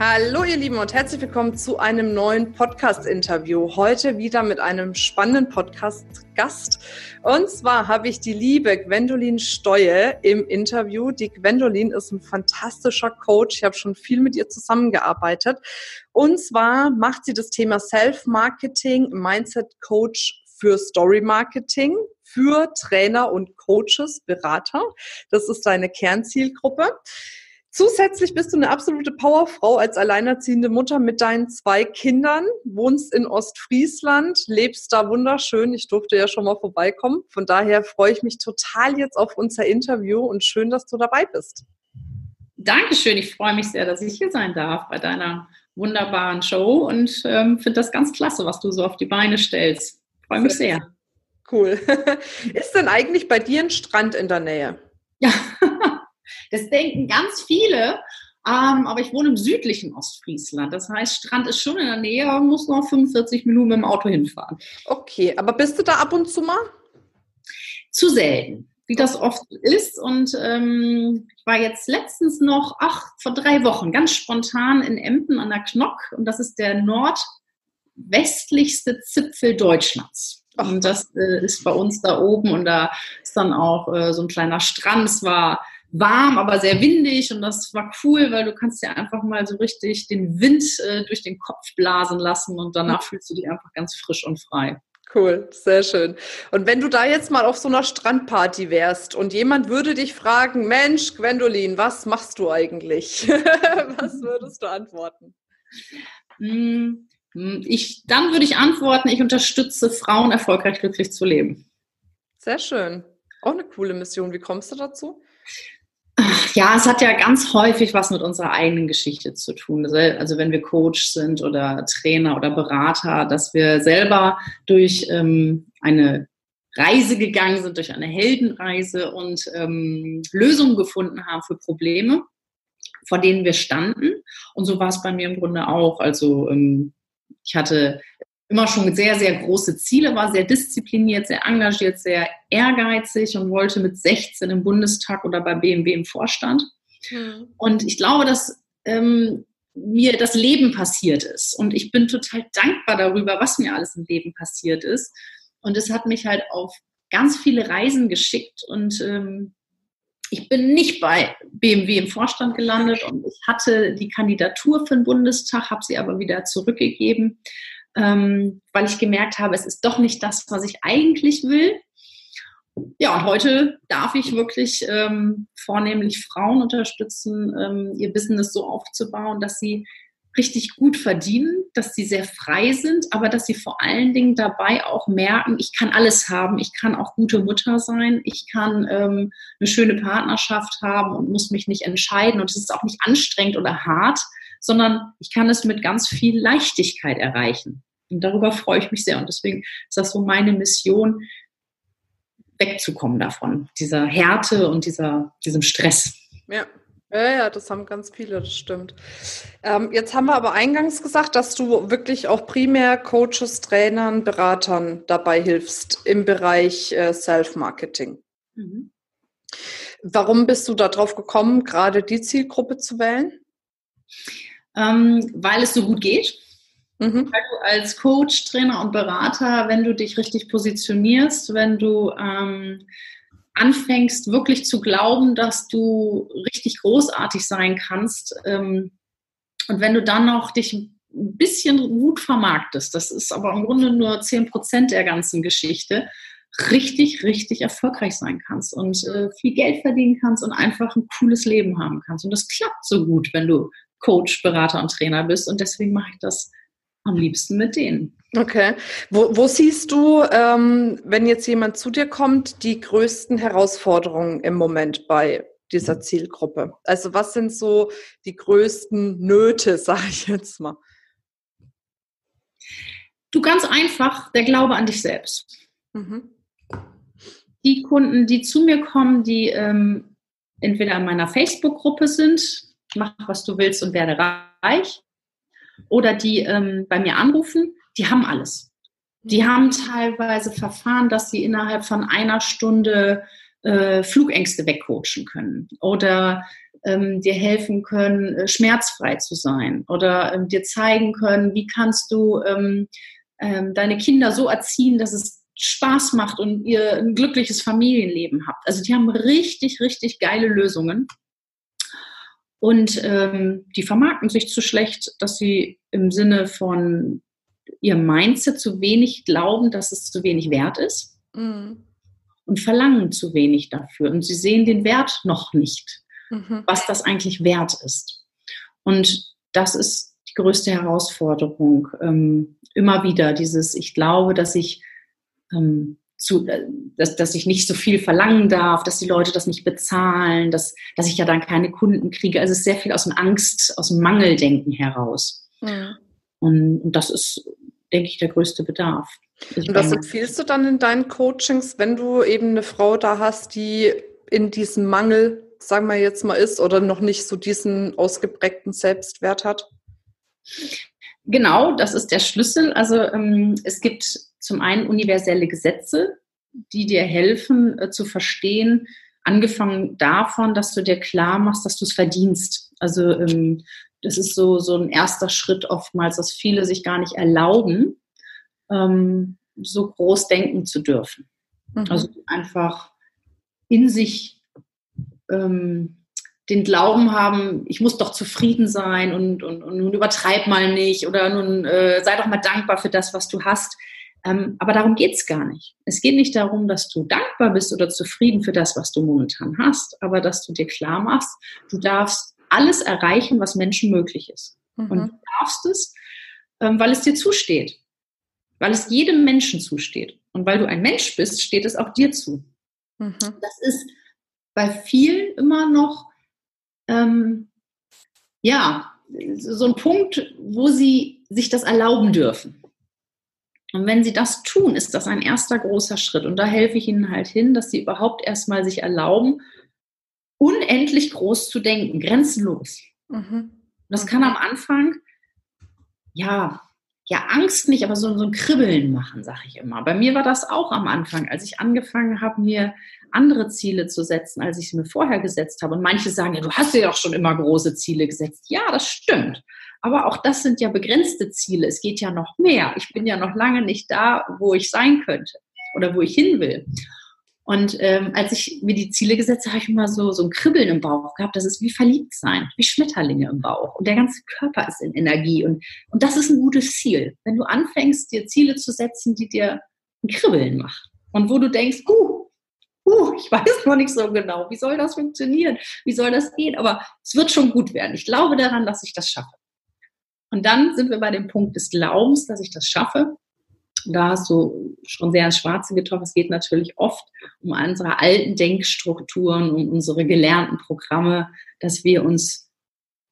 Hallo ihr Lieben und herzlich willkommen zu einem neuen Podcast-Interview. Heute wieder mit einem spannenden Podcast-Gast. Und zwar habe ich die liebe Gwendolin Steue im Interview. Die Gwendolin ist ein fantastischer Coach. Ich habe schon viel mit ihr zusammengearbeitet. Und zwar macht sie das Thema Self-Marketing, Mindset-Coach für Story-Marketing für Trainer und Coaches, Berater. Das ist deine Kernzielgruppe. Zusätzlich bist du eine absolute Powerfrau als alleinerziehende Mutter mit deinen zwei Kindern, wohnst in Ostfriesland, lebst da wunderschön. Ich durfte ja schon mal vorbeikommen. Von daher freue ich mich total jetzt auf unser Interview und schön, dass du dabei bist. Dankeschön. Ich freue mich sehr, dass ich hier sein darf bei deiner wunderbaren Show und ähm, finde das ganz klasse, was du so auf die Beine stellst. Freue mich sehr. Cool. Ist denn eigentlich bei dir ein Strand in der Nähe? Ja, Das denken ganz viele, ähm, aber ich wohne im südlichen Ostfriesland. Das heißt, Strand ist schon in der Nähe, aber muss noch 45 Minuten mit dem Auto hinfahren. Okay, aber bist du da ab und zu mal? Zu selten, wie das oft ist. Und ähm, ich war jetzt letztens noch, ach, vor drei Wochen, ganz spontan in Emden an der Knock. Und das ist der nordwestlichste Zipfel Deutschlands. Und das äh, ist bei uns da oben und da ist dann auch äh, so ein kleiner Strand. Es war warm, aber sehr windig und das war cool, weil du kannst dir einfach mal so richtig den Wind äh, durch den Kopf blasen lassen und danach fühlst du dich einfach ganz frisch und frei. Cool, sehr schön. Und wenn du da jetzt mal auf so einer Strandparty wärst und jemand würde dich fragen, Mensch, Gwendolin, was machst du eigentlich? was würdest du antworten? Hm, ich, dann würde ich antworten, ich unterstütze Frauen erfolgreich glücklich zu leben. Sehr schön. Auch eine coole Mission. Wie kommst du dazu? Ja, es hat ja ganz häufig was mit unserer eigenen Geschichte zu tun. Also wenn wir Coach sind oder Trainer oder Berater, dass wir selber durch ähm, eine Reise gegangen sind, durch eine Heldenreise und ähm, Lösungen gefunden haben für Probleme, vor denen wir standen. Und so war es bei mir im Grunde auch. Also ähm, ich hatte immer schon sehr, sehr große Ziele, war sehr diszipliniert, sehr engagiert, sehr ehrgeizig und wollte mit 16 im Bundestag oder bei BMW im Vorstand. Mhm. Und ich glaube, dass ähm, mir das Leben passiert ist. Und ich bin total dankbar darüber, was mir alles im Leben passiert ist. Und es hat mich halt auf ganz viele Reisen geschickt und ähm, ich bin nicht bei BMW im Vorstand gelandet und ich hatte die Kandidatur für den Bundestag, habe sie aber wieder zurückgegeben, ähm, weil ich gemerkt habe, es ist doch nicht das, was ich eigentlich will. Ja, und heute darf ich wirklich ähm, vornehmlich Frauen unterstützen, ähm, ihr Business so aufzubauen, dass sie richtig gut verdienen, dass sie sehr frei sind, aber dass sie vor allen Dingen dabei auch merken, ich kann alles haben, ich kann auch gute Mutter sein, ich kann ähm, eine schöne Partnerschaft haben und muss mich nicht entscheiden. Und es ist auch nicht anstrengend oder hart, sondern ich kann es mit ganz viel Leichtigkeit erreichen. Und darüber freue ich mich sehr. Und deswegen ist das so meine Mission, wegzukommen davon, dieser Härte und dieser, diesem Stress. Ja. Ja, ja, das haben ganz viele, das stimmt. Ähm, jetzt haben wir aber eingangs gesagt, dass du wirklich auch primär Coaches, Trainern, Beratern dabei hilfst im Bereich äh, Self-Marketing. Mhm. Warum bist du darauf gekommen, gerade die Zielgruppe zu wählen? Ähm, weil es so gut geht. Mhm. Weil du als Coach, Trainer und Berater, wenn du dich richtig positionierst, wenn du ähm, anfängst wirklich zu glauben, dass du richtig großartig sein kannst ähm, und wenn du dann noch dich ein bisschen gut vermarktest, das ist aber im Grunde nur 10% der ganzen Geschichte, richtig, richtig erfolgreich sein kannst und äh, viel Geld verdienen kannst und einfach ein cooles Leben haben kannst. Und das klappt so gut, wenn du Coach, Berater und Trainer bist. Und deswegen mache ich das am liebsten mit denen. Okay. Wo, wo siehst du, ähm, wenn jetzt jemand zu dir kommt, die größten Herausforderungen im Moment bei dieser Zielgruppe? Also was sind so die größten Nöte, sage ich jetzt mal? Du ganz einfach, der Glaube an dich selbst. Mhm. die Kunden, die zu mir kommen, die ähm, entweder in meiner Facebook-Gruppe sind, mach was du willst und werde reich, oder die ähm, bei mir anrufen, die haben alles. Die haben teilweise Verfahren, dass sie innerhalb von einer Stunde äh, Flugängste wegcoachen können oder ähm, dir helfen können, äh, schmerzfrei zu sein oder ähm, dir zeigen können, wie kannst du ähm, ähm, deine Kinder so erziehen, dass es Spaß macht und ihr ein glückliches Familienleben habt. Also die haben richtig, richtig geile Lösungen. Und ähm, die vermarkten sich zu schlecht, dass sie im Sinne von ihrem Mindset zu wenig glauben, dass es zu wenig wert ist mhm. und verlangen zu wenig dafür. Und sie sehen den Wert noch nicht, mhm. was das eigentlich wert ist. Und das ist die größte Herausforderung. Ähm, immer wieder dieses, ich glaube, dass ich ähm, zu, äh, dass, dass ich nicht so viel verlangen darf, dass die Leute das nicht bezahlen, dass, dass ich ja dann keine Kunden kriege. Also es ist sehr viel aus dem Angst, aus dem Mangeldenken heraus. Mhm. Und, und das ist, denke ich, der größte Bedarf. Und was empfiehlst du dann in deinen Coachings, wenn du eben eine Frau da hast, die in diesem Mangel, sagen wir jetzt mal, ist oder noch nicht so diesen ausgeprägten Selbstwert hat? Genau, das ist der Schlüssel. Also ähm, es gibt zum einen universelle Gesetze, die dir helfen äh, zu verstehen, angefangen davon, dass du dir klar machst, dass du es verdienst. Also ähm, das ist so, so ein erster Schritt oftmals, dass viele sich gar nicht erlauben, ähm, so groß denken zu dürfen. Mhm. Also einfach in sich ähm, den Glauben haben, ich muss doch zufrieden sein und, und, und nun übertreib mal nicht oder nun äh, sei doch mal dankbar für das, was du hast. Ähm, aber darum geht's gar nicht. Es geht nicht darum, dass du dankbar bist oder zufrieden für das, was du momentan hast, aber dass du dir klar machst, du darfst alles erreichen, was Menschen möglich ist. Mhm. Und du darfst es, ähm, weil es dir zusteht. Weil es jedem Menschen zusteht. Und weil du ein Mensch bist, steht es auch dir zu. Mhm. Das ist bei vielen immer noch ähm, ja, so ein Punkt, wo sie sich das erlauben dürfen. Und wenn sie das tun, ist das ein erster großer Schritt. Und da helfe ich ihnen halt hin, dass sie überhaupt erstmal sich erlauben, unendlich groß zu denken, grenzenlos. Mhm. Das kann am Anfang, ja, ja, Angst nicht, aber so, so ein Kribbeln machen, sage ich immer. Bei mir war das auch am Anfang, als ich angefangen habe, mir andere Ziele zu setzen, als ich sie mir vorher gesetzt habe. Und manche sagen, ja, du hast dir doch schon immer große Ziele gesetzt. Ja, das stimmt. Aber auch das sind ja begrenzte Ziele. Es geht ja noch mehr. Ich bin ja noch lange nicht da, wo ich sein könnte oder wo ich hin will. Und ähm, als ich mir die Ziele gesetzt habe, habe ich immer so, so ein Kribbeln im Bauch gehabt. Das ist wie verliebt sein, wie Schmetterlinge im Bauch. Und der ganze Körper ist in Energie. Und, und das ist ein gutes Ziel. Wenn du anfängst, dir Ziele zu setzen, die dir ein Kribbeln machen. Und wo du denkst, uh, uh, ich weiß noch nicht so genau, wie soll das funktionieren? Wie soll das gehen? Aber es wird schon gut werden. Ich glaube daran, dass ich das schaffe. Und dann sind wir bei dem Punkt des Glaubens, dass ich das schaffe da hast du schon sehr ins Schwarze getroffen. Es geht natürlich oft um unsere alten Denkstrukturen, um unsere gelernten Programme, dass wir uns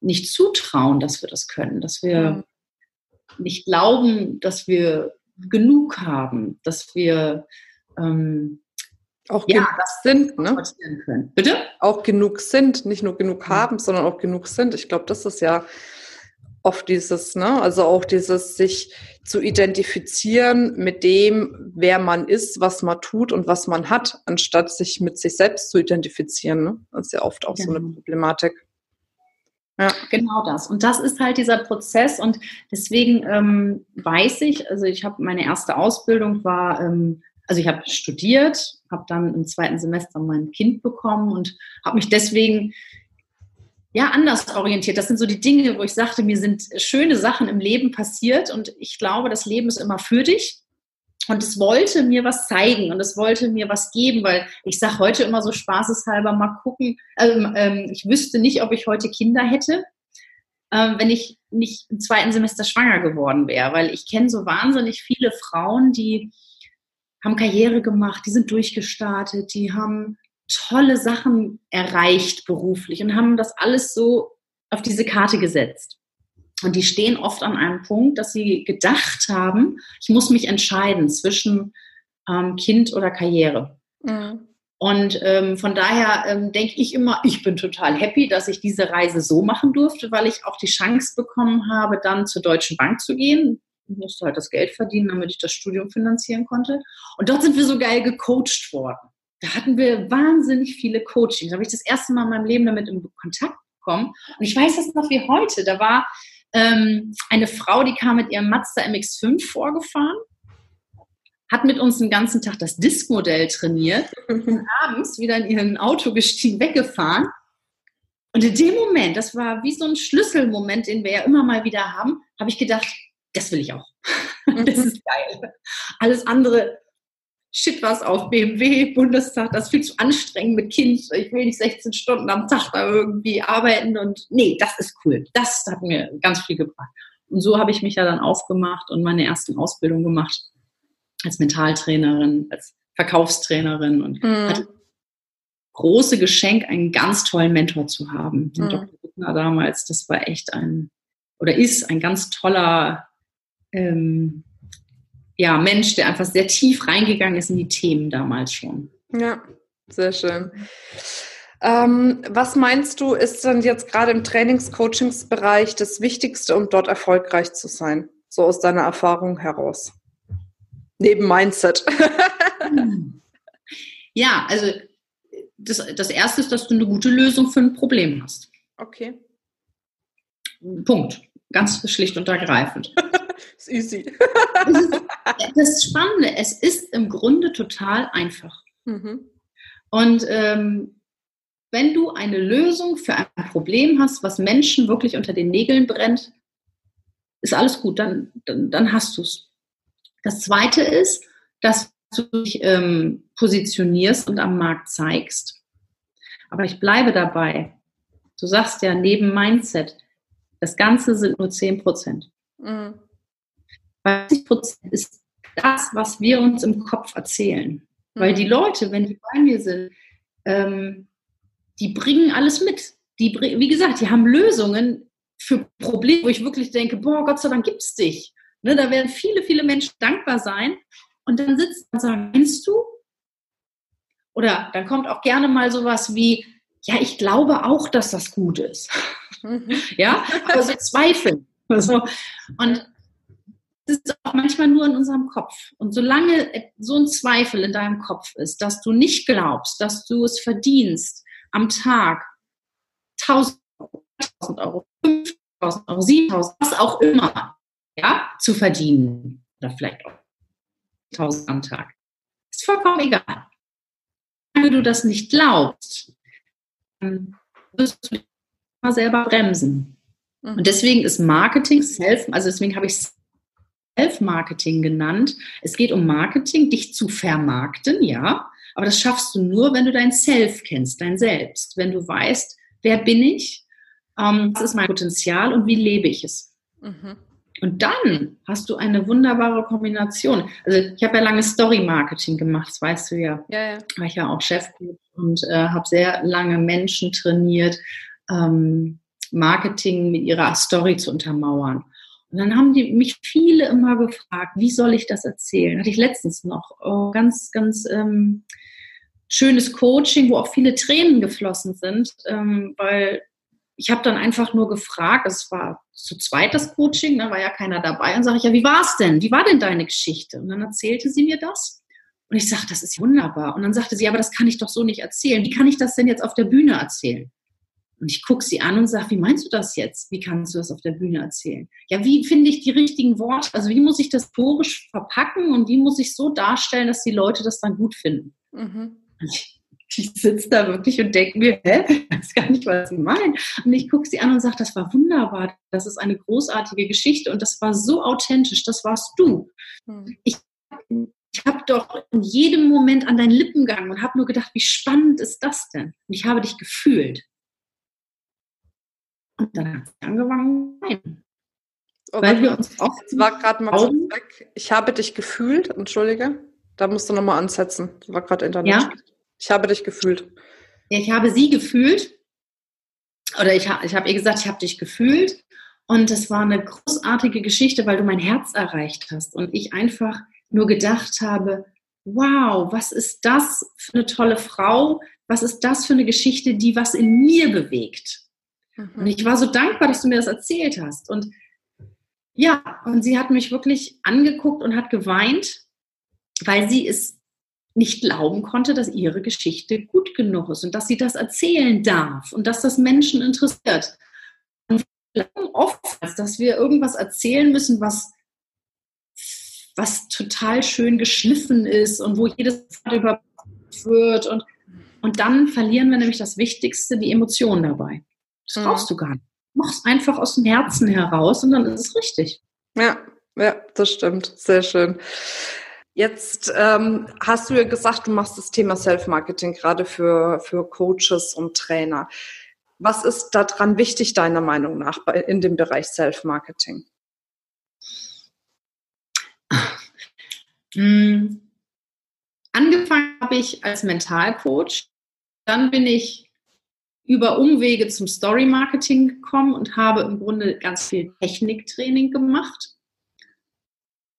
nicht zutrauen, dass wir das können, dass wir mhm. nicht glauben, dass wir genug haben, dass wir ähm, auch ja, das sind, ne? Können. Bitte? Auch genug sind, nicht nur genug haben, sondern auch genug sind. Ich glaube, das ist ja oft dieses, ne, also auch dieses sich zu identifizieren mit dem, wer man ist, was man tut und was man hat, anstatt sich mit sich selbst zu identifizieren. Ne? Das ist ja oft auch genau. so eine genau. Problematik. Ja. Genau das. Und das ist halt dieser Prozess. Und deswegen ähm, weiß ich, also ich habe meine erste Ausbildung war, ähm, also ich habe studiert, habe dann im zweiten Semester mein Kind bekommen und habe mich deswegen ja, anders orientiert. Das sind so die Dinge, wo ich sagte, mir sind schöne Sachen im Leben passiert und ich glaube, das Leben ist immer für dich. Und es wollte mir was zeigen und es wollte mir was geben, weil ich sage heute immer so spaßeshalber mal gucken. Ähm, ähm, ich wüsste nicht, ob ich heute Kinder hätte, ähm, wenn ich nicht im zweiten Semester schwanger geworden wäre, weil ich kenne so wahnsinnig viele Frauen, die haben Karriere gemacht, die sind durchgestartet, die haben tolle Sachen erreicht beruflich und haben das alles so auf diese Karte gesetzt. Und die stehen oft an einem Punkt, dass sie gedacht haben, ich muss mich entscheiden zwischen ähm, Kind oder Karriere. Mhm. Und ähm, von daher ähm, denke ich immer, ich bin total happy, dass ich diese Reise so machen durfte, weil ich auch die Chance bekommen habe, dann zur Deutschen Bank zu gehen. Ich musste halt das Geld verdienen, damit ich das Studium finanzieren konnte. Und dort sind wir so geil gecoacht worden. Da hatten wir wahnsinnig viele Coachings. Da habe ich das erste Mal in meinem Leben damit in Kontakt bekommen. Und ich weiß das noch wie heute. Da war ähm, eine Frau, die kam mit ihrem Mazda MX5 vorgefahren hat mit uns den ganzen Tag das Diskmodell trainiert und abends wieder in ihren Auto gestiegen, weggefahren. Und in dem Moment, das war wie so ein Schlüsselmoment, den wir ja immer mal wieder haben, habe ich gedacht, das will ich auch. das ist geil. Alles andere, shit was auf BMW, Bundestag, das ist viel zu anstrengend mit Kind. Ich will nicht 16 Stunden am Tag da irgendwie arbeiten und nee, das ist cool. Das hat mir ganz viel gebracht. Und so habe ich mich ja dann aufgemacht und meine ersten Ausbildungen gemacht als Mentaltrainerin, als Verkaufstrainerin und mhm. hatte große Geschenk, einen ganz tollen Mentor zu haben. Mhm. Dr. Wittner damals, das war echt ein, oder ist ein ganz toller ähm, ja, Mensch, der einfach sehr tief reingegangen ist in die Themen damals schon. Ja, sehr schön. Ähm, was meinst du, ist denn jetzt gerade im Trainings-Coachings-Bereich das Wichtigste, um dort erfolgreich zu sein? So aus deiner Erfahrung heraus. Neben Mindset. ja, also das, das Erste ist, dass du eine gute Lösung für ein Problem hast. Okay. Punkt. Ganz schlicht und ergreifend. ist easy. das Spannende, es ist im Grunde total einfach. Mhm. Und ähm, wenn du eine Lösung für ein Problem hast, was Menschen wirklich unter den Nägeln brennt, ist alles gut, dann, dann, dann hast du es. Das Zweite ist, dass du dich ähm, positionierst und am Markt zeigst. Aber ich bleibe dabei. Du sagst ja neben Mindset, das Ganze sind nur 10 Prozent. Mhm. 30 Prozent ist das, was wir uns im Kopf erzählen. Mhm. Weil die Leute, wenn die bei mir sind, ähm, die bringen alles mit. Die, wie gesagt, die haben Lösungen für Probleme, wo ich wirklich denke, boah, Gott sei Dank gibt es dich. Ne, da werden viele, viele Menschen dankbar sein. Und dann sitzt und sagen, meinst du? Oder dann kommt auch gerne mal sowas wie, ja, ich glaube auch, dass das gut ist. Mhm. ja, aber so Zweifel. Also, und das ist auch manchmal nur in unserem Kopf. Und solange so ein Zweifel in deinem Kopf ist, dass du nicht glaubst, dass du es verdienst, am Tag 1000 Euro, 5000 Euro, 7000, was auch immer, ja, zu verdienen. Oder vielleicht auch 1000 am Tag. Ist vollkommen egal. Wenn du das nicht glaubst, dann wirst du selber bremsen. Und mhm. deswegen ist Marketing Self, also deswegen habe ich Self-Marketing genannt. Es geht um Marketing, dich zu vermarkten, ja. Aber das schaffst du nur, wenn du dein Self kennst, dein Selbst. Wenn du weißt, wer bin ich, ähm, was ist mein Potenzial und wie lebe ich es. Mhm. Und dann hast du eine wunderbare Kombination. Also ich habe ja lange Story-Marketing gemacht, das weißt du ja. Ja, ja. War ich ja auch Chef und äh, habe sehr lange Menschen trainiert, ähm, Marketing mit ihrer Story zu untermauern. Und dann haben die mich viele immer gefragt, wie soll ich das erzählen? Hatte ich letztens noch oh, ganz, ganz ähm, schönes Coaching, wo auch viele Tränen geflossen sind, ähm, weil ich habe dann einfach nur gefragt, es war zu zweit das Coaching, da war ja keiner dabei, und sage ich, ja, wie war es denn? Wie war denn deine Geschichte? Und dann erzählte sie mir das. Und ich sagte, das ist wunderbar. Und dann sagte sie, aber das kann ich doch so nicht erzählen. Wie kann ich das denn jetzt auf der Bühne erzählen? Und ich gucke sie an und sage, wie meinst du das jetzt? Wie kannst du das auf der Bühne erzählen? Ja, wie finde ich die richtigen Worte? Also wie muss ich das torisch verpacken und wie muss ich so darstellen, dass die Leute das dann gut finden? Mhm. Ich ich sitze da wirklich und denke mir, hä, ich weiß gar nicht, was sie meinen. Und ich gucke sie an und sage, das war wunderbar, das ist eine großartige Geschichte und das war so authentisch, das warst du. Hm. Ich, ich habe doch in jedem Moment an deinen Lippen gegangen und habe nur gedacht, wie spannend ist das denn? Und ich habe dich gefühlt. Und dann hat sie angefangen, nein. Oh, Weil wir uns oft es war gerade mal kurz weg. Ich habe dich gefühlt, entschuldige. Da musst du nochmal ansetzen. Das war gerade Internet. Ja? Ich habe dich gefühlt. Ich habe sie gefühlt. Oder ich, ich habe ihr gesagt, ich habe dich gefühlt. Und es war eine großartige Geschichte, weil du mein Herz erreicht hast. Und ich einfach nur gedacht habe, wow, was ist das für eine tolle Frau? Was ist das für eine Geschichte, die was in mir bewegt? Mhm. Und ich war so dankbar, dass du mir das erzählt hast. Und ja, und sie hat mich wirklich angeguckt und hat geweint, weil sie es nicht glauben konnte, dass ihre Geschichte gut genug ist und dass sie das erzählen darf und dass das Menschen interessiert. Und wir glauben oft, dass wir irgendwas erzählen müssen, was, was total schön geschliffen ist und wo jedes Wort wird und, und dann verlieren wir nämlich das Wichtigste, die Emotionen dabei. Das mhm. brauchst du gar nicht. Mach es einfach aus dem Herzen heraus und dann ist es richtig. Ja, ja, das stimmt. Sehr schön. Jetzt ähm, hast du ja gesagt, du machst das Thema Self-Marketing gerade für, für Coaches und Trainer. Was ist daran wichtig, deiner Meinung nach, bei, in dem Bereich Self-Marketing? Hm. Angefangen habe ich als Mentalcoach. Dann bin ich über Umwege zum Story-Marketing gekommen und habe im Grunde ganz viel Techniktraining gemacht.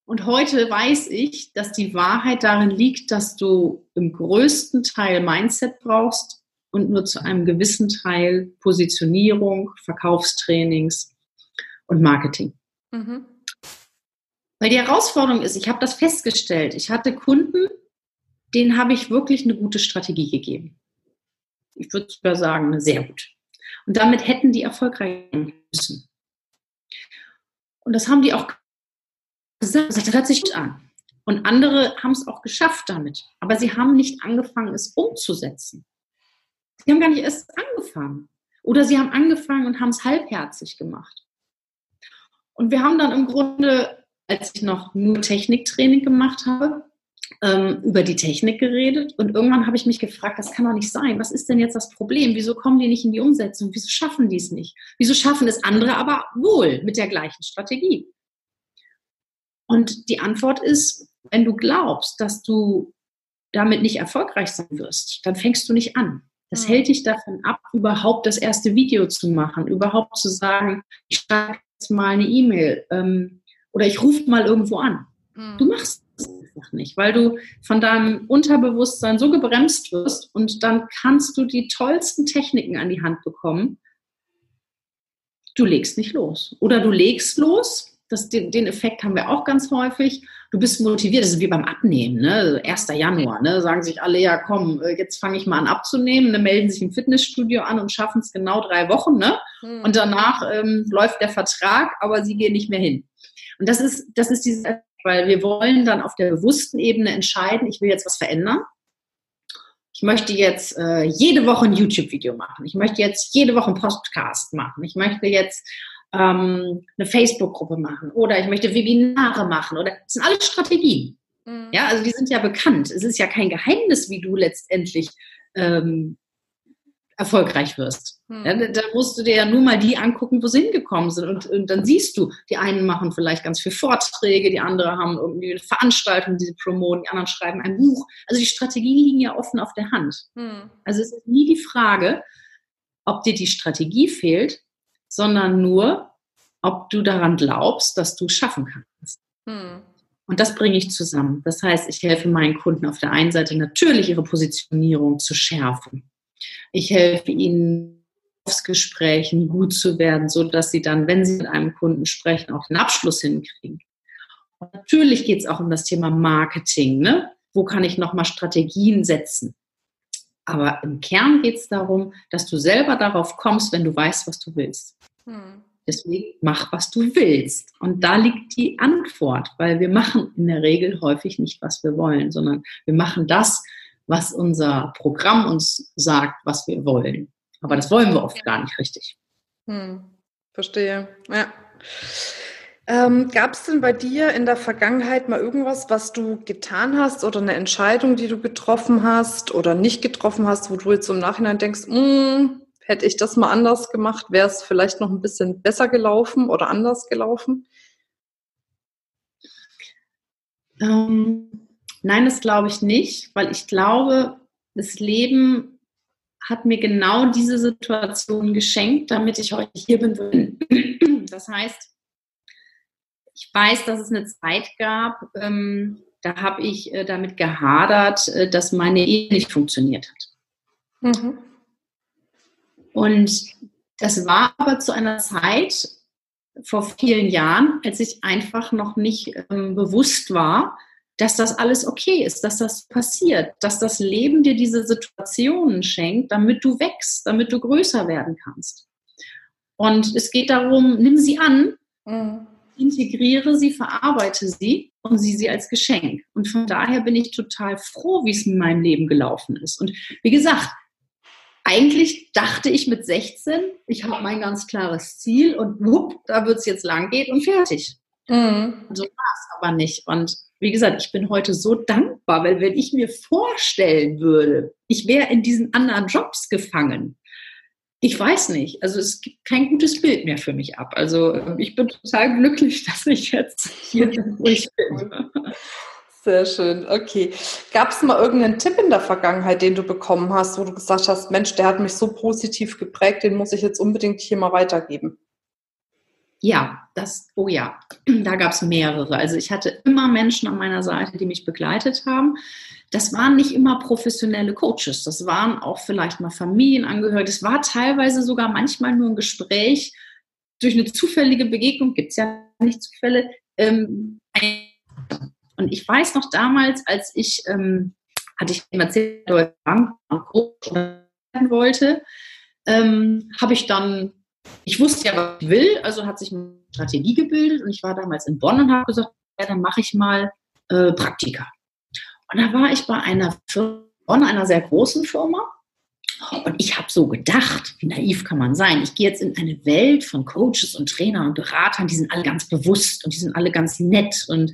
Und heute weiß ich, dass die Wahrheit darin liegt, dass du im größten Teil Mindset brauchst und nur zu einem gewissen Teil Positionierung, Verkaufstrainings und Marketing. Mhm. Weil die Herausforderung ist, ich habe das festgestellt, ich hatte Kunden, denen habe ich wirklich eine gute Strategie gegeben. Ich würde sogar sagen, sehr gut. Und damit hätten die erfolgreich sein müssen. Und das haben die auch gesagt, das hört sich gut an. Und andere haben es auch geschafft damit. Aber sie haben nicht angefangen, es umzusetzen. Sie haben gar nicht erst angefangen. Oder sie haben angefangen und haben es halbherzig gemacht. Und wir haben dann im Grunde, als ich noch nur Techniktraining gemacht habe, ähm, über die Technik geredet. Und irgendwann habe ich mich gefragt, das kann doch nicht sein. Was ist denn jetzt das Problem? Wieso kommen die nicht in die Umsetzung? Wieso schaffen die es nicht? Wieso schaffen es andere aber wohl mit der gleichen Strategie? Und die Antwort ist, wenn du glaubst, dass du damit nicht erfolgreich sein wirst, dann fängst du nicht an. Das mhm. hält dich davon ab, überhaupt das erste Video zu machen, überhaupt zu sagen, ich schreibe jetzt mal eine E-Mail ähm, oder ich rufe mal irgendwo an. Mhm. Du machst es einfach nicht, weil du von deinem Unterbewusstsein so gebremst wirst und dann kannst du die tollsten Techniken an die Hand bekommen. Du legst nicht los. Oder du legst los das, den, den, Effekt haben wir auch ganz häufig. Du bist motiviert, das ist wie beim Abnehmen, ne? 1. Januar, ne? Sagen sich alle, ja komm, äh, jetzt fange ich mal an abzunehmen, ne? melden sich im Fitnessstudio an und schaffen es genau drei Wochen, ne? Hm. Und danach ähm, läuft der Vertrag, aber sie gehen nicht mehr hin. Und das ist, das ist dieses, weil wir wollen dann auf der bewussten Ebene entscheiden, ich will jetzt was verändern. Ich möchte jetzt äh, jede Woche ein YouTube-Video machen. Ich möchte jetzt jede Woche einen Podcast machen. Ich möchte jetzt ähm, eine Facebook-Gruppe machen oder ich möchte Webinare machen oder das sind alles Strategien. Mhm. Ja, also die sind ja bekannt. Es ist ja kein Geheimnis, wie du letztendlich ähm, erfolgreich wirst. Mhm. Ja, da, musst du dir ja nur mal die angucken, wo sie hingekommen sind. Und, und, dann siehst du, die einen machen vielleicht ganz viele Vorträge, die anderen haben irgendwie eine Veranstaltung, die sie promoten, die anderen schreiben ein Buch. Also die Strategien liegen ja offen auf der Hand. Mhm. Also es ist nie die Frage, ob dir die Strategie fehlt, sondern nur, ob du daran glaubst, dass du es schaffen kannst. Hm. Und das bringe ich zusammen. Das heißt, ich helfe meinen Kunden auf der einen Seite natürlich ihre Positionierung zu schärfen. Ich helfe ihnen aufs Gesprächen gut zu werden, so dass sie dann, wenn sie mit einem Kunden sprechen, auch den Abschluss hinkriegen. Und natürlich geht es auch um das Thema Marketing. Ne? Wo kann ich nochmal Strategien setzen? Aber im Kern geht es darum, dass du selber darauf kommst, wenn du weißt, was du willst. Hm. Deswegen mach, was du willst. Und da liegt die Antwort, weil wir machen in der Regel häufig nicht, was wir wollen, sondern wir machen das, was unser Programm uns sagt, was wir wollen. Aber das wollen wir oft gar nicht richtig. Hm. Verstehe. Ja. Ähm, Gab es denn bei dir in der Vergangenheit mal irgendwas, was du getan hast oder eine Entscheidung, die du getroffen hast oder nicht getroffen hast, wo du jetzt im Nachhinein denkst, hm, hätte ich das mal anders gemacht, wäre es vielleicht noch ein bisschen besser gelaufen oder anders gelaufen? Ähm, nein, das glaube ich nicht, weil ich glaube, das Leben hat mir genau diese Situation geschenkt, damit ich heute hier bin. Das heißt, ich weiß, dass es eine Zeit gab, ähm, da habe ich äh, damit gehadert, äh, dass meine Ehe nicht funktioniert hat. Mhm. Und das war aber zu einer Zeit vor vielen Jahren, als ich einfach noch nicht ähm, bewusst war, dass das alles okay ist, dass das passiert, dass das Leben dir diese Situationen schenkt, damit du wächst, damit du größer werden kannst. Und es geht darum, nimm sie an, mhm. integriere sie, verarbeite sie und sieh sie als Geschenk. Und von daher bin ich total froh, wie es in meinem Leben gelaufen ist. Und wie gesagt, eigentlich dachte ich mit 16, ich habe mein ganz klares Ziel und wupp, da wird es jetzt lang gehen und fertig. Mhm. So war es aber nicht. Und wie gesagt, ich bin heute so dankbar, weil wenn ich mir vorstellen würde, ich wäre in diesen anderen Jobs gefangen, ich weiß nicht. Also es gibt kein gutes Bild mehr für mich ab. Also ich bin total glücklich, dass ich jetzt hier bin, wo ich bin. Sehr schön, okay. Gab es mal irgendeinen Tipp in der Vergangenheit, den du bekommen hast, wo du gesagt hast, Mensch, der hat mich so positiv geprägt, den muss ich jetzt unbedingt hier mal weitergeben? Ja, das, oh ja, da gab es mehrere. Also ich hatte immer Menschen an meiner Seite, die mich begleitet haben. Das waren nicht immer professionelle Coaches, das waren auch vielleicht mal Familienangehörige. Das war teilweise sogar manchmal nur ein Gespräch durch eine zufällige Begegnung, gibt es ja nicht Zufälle, ähm, und ich weiß noch damals, als ich, ähm, hatte ich ihm erzählt, dass ich Coach werden wollte, ähm, habe ich dann, ich wusste ja, was ich will, also hat sich eine Strategie gebildet und ich war damals in Bonn und habe gesagt, ja, dann mache ich mal äh, Praktika. Und da war ich bei einer Firma, einer sehr großen Firma, und ich habe so gedacht, wie naiv kann man sein? Ich gehe jetzt in eine Welt von Coaches und Trainern und Beratern, die sind alle ganz bewusst und die sind alle ganz nett und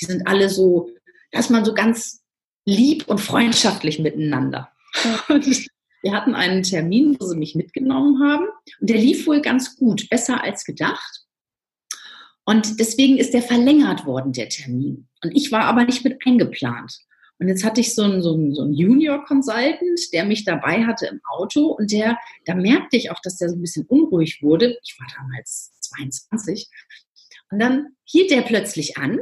die sind alle so, dass man so ganz lieb und freundschaftlich miteinander. Und wir hatten einen Termin, wo sie mich mitgenommen haben und der lief wohl ganz gut, besser als gedacht. Und deswegen ist der verlängert worden, der Termin. Und ich war aber nicht mit eingeplant. Und jetzt hatte ich so einen, so einen, so einen Junior-Consultant, der mich dabei hatte im Auto und der, da merkte ich auch, dass der so ein bisschen unruhig wurde. Ich war damals 22. Und dann hielt der plötzlich an,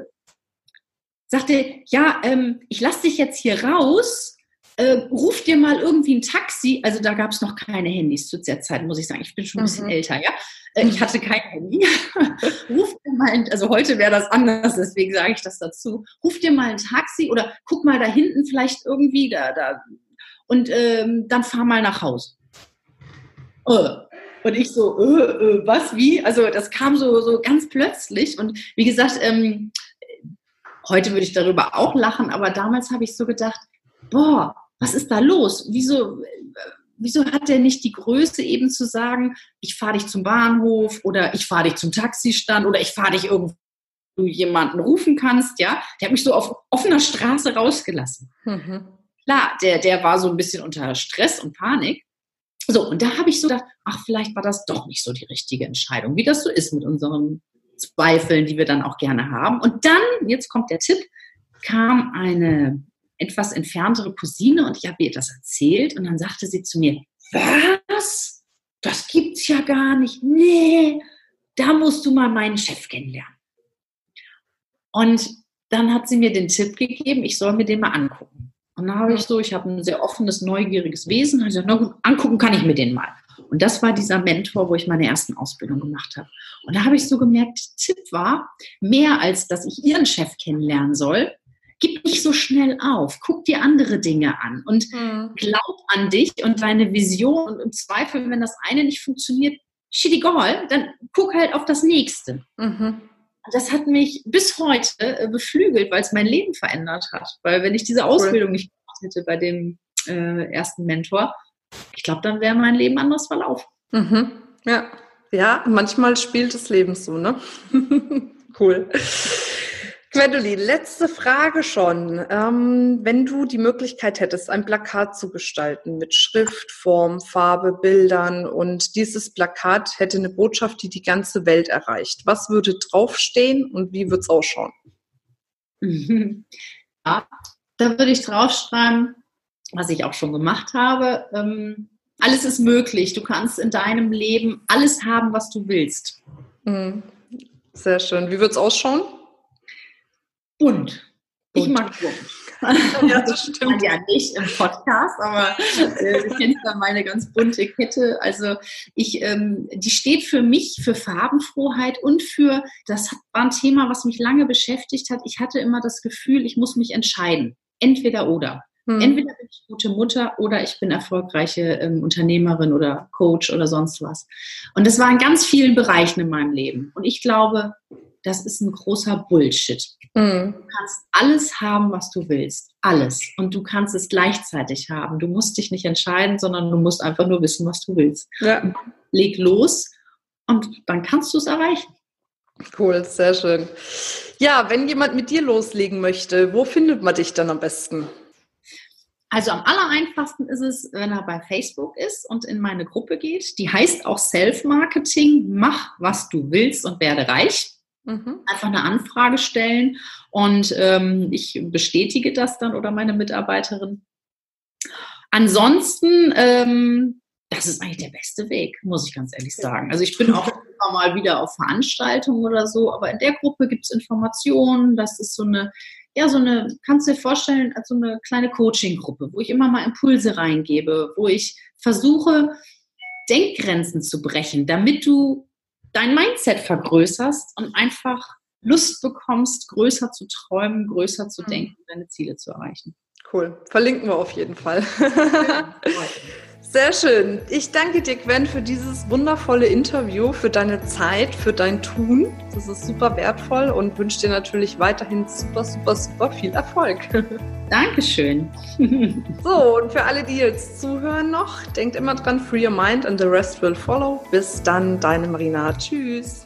sagte, ja, ähm, ich lasse dich jetzt hier raus, äh, ruf dir mal irgendwie ein Taxi. Also da gab es noch keine Handys zu der Zeit, muss ich sagen. Ich bin schon ein bisschen mhm. älter, ja. Äh, ich hatte kein Handy. ruf dir mal, ein, also heute wäre das anders, deswegen sage ich das dazu. Ruf dir mal ein Taxi oder guck mal da hinten vielleicht irgendwie da, da und ähm, dann fahr mal nach Hause. Oh. Und ich so, äh, äh, was, wie? Also das kam so, so ganz plötzlich. Und wie gesagt, ähm, heute würde ich darüber auch lachen, aber damals habe ich so gedacht, boah, was ist da los? Wieso, wieso hat der nicht die Größe eben zu sagen, ich fahre dich zum Bahnhof oder ich fahre dich zum Taxistand oder ich fahre dich irgendwo du jemanden rufen kannst, ja, der hat mich so auf offener Straße rausgelassen. Mhm. Klar, der, der war so ein bisschen unter Stress und Panik. So, und da habe ich so gedacht, ach, vielleicht war das doch nicht so die richtige Entscheidung, wie das so ist mit unseren Zweifeln, die wir dann auch gerne haben. Und dann, jetzt kommt der Tipp, kam eine etwas entferntere Cousine und ich habe ihr das erzählt und dann sagte sie zu mir, was? Das gibt's ja gar nicht. Nee, da musst du mal meinen Chef kennenlernen. Und dann hat sie mir den Tipp gegeben, ich soll mir den mal angucken. Und dann habe ich so, ich habe ein sehr offenes, neugieriges Wesen. habe gesagt, na gut, angucken kann ich mir den mal. Und das war dieser Mentor, wo ich meine ersten Ausbildung gemacht habe. Und da habe ich so gemerkt, Tipp war, mehr als dass ich ihren Chef kennenlernen soll, gib nicht so schnell auf, guck dir andere Dinge an und mhm. glaub an dich und deine Vision und im Zweifel, wenn das eine nicht funktioniert, shit egal, dann guck halt auf das nächste. Mhm. Das hat mich bis heute äh, beflügelt, weil es mein Leben verändert hat. Weil wenn ich diese Ausbildung cool. nicht gemacht hätte bei dem äh, ersten Mentor, ich glaube, dann wäre mein Leben anders verlaufen. Mhm. Ja. Ja, manchmal spielt das Leben so, ne? cool. Gwendolin, letzte Frage schon. Ähm, wenn du die Möglichkeit hättest, ein Plakat zu gestalten mit Schrift, Form, Farbe, Bildern und dieses Plakat hätte eine Botschaft, die die ganze Welt erreicht, was würde draufstehen und wie würde es ausschauen? Ja, da würde ich draufschreiben, was ich auch schon gemacht habe. Ähm, alles ist möglich. Du kannst in deinem Leben alles haben, was du willst. Mhm. Sehr schön. Wie wird es ausschauen? Bunt. Ich mag bunt. Ja, das stimmt. ja nicht im Podcast, aber äh, du kennst da meine ganz bunte Kette. Also ich, ähm, die steht für mich für Farbenfroheit und für, das war ein Thema, was mich lange beschäftigt hat. Ich hatte immer das Gefühl, ich muss mich entscheiden. Entweder oder. Hm. Entweder bin ich gute Mutter oder ich bin erfolgreiche ähm, Unternehmerin oder Coach oder sonst was. Und das war in ganz vielen Bereichen in meinem Leben. Und ich glaube, das ist ein großer Bullshit. Mhm. Du kannst alles haben, was du willst. Alles. Und du kannst es gleichzeitig haben. Du musst dich nicht entscheiden, sondern du musst einfach nur wissen, was du willst. Ja. Leg los und dann kannst du es erreichen. Cool, sehr schön. Ja, wenn jemand mit dir loslegen möchte, wo findet man dich dann am besten? Also am allereinfachsten ist es, wenn er bei Facebook ist und in meine Gruppe geht. Die heißt auch Self-Marketing. Mach, was du willst und werde reich. Mhm. Einfach eine Anfrage stellen und ähm, ich bestätige das dann oder meine Mitarbeiterin. Ansonsten, ähm, das ist eigentlich der beste Weg, muss ich ganz ehrlich sagen. Also ich bin auch immer mal wieder auf Veranstaltungen oder so, aber in der Gruppe gibt es Informationen. Das ist so eine, ja, so eine, kannst du dir vorstellen, als so eine kleine Coaching-Gruppe, wo ich immer mal Impulse reingebe, wo ich versuche, Denkgrenzen zu brechen, damit du dein Mindset vergrößerst und einfach Lust bekommst, größer zu träumen, größer zu mhm. denken, deine Ziele zu erreichen. Cool. Verlinken wir auf jeden Fall. Sehr schön. Ich danke dir, Gwen, für dieses wundervolle Interview, für deine Zeit, für dein Tun. Das ist super wertvoll und wünsche dir natürlich weiterhin super, super, super viel Erfolg. Dankeschön. so, und für alle, die jetzt zuhören noch, denkt immer dran, free your mind and the rest will follow. Bis dann, deine Marina. Tschüss.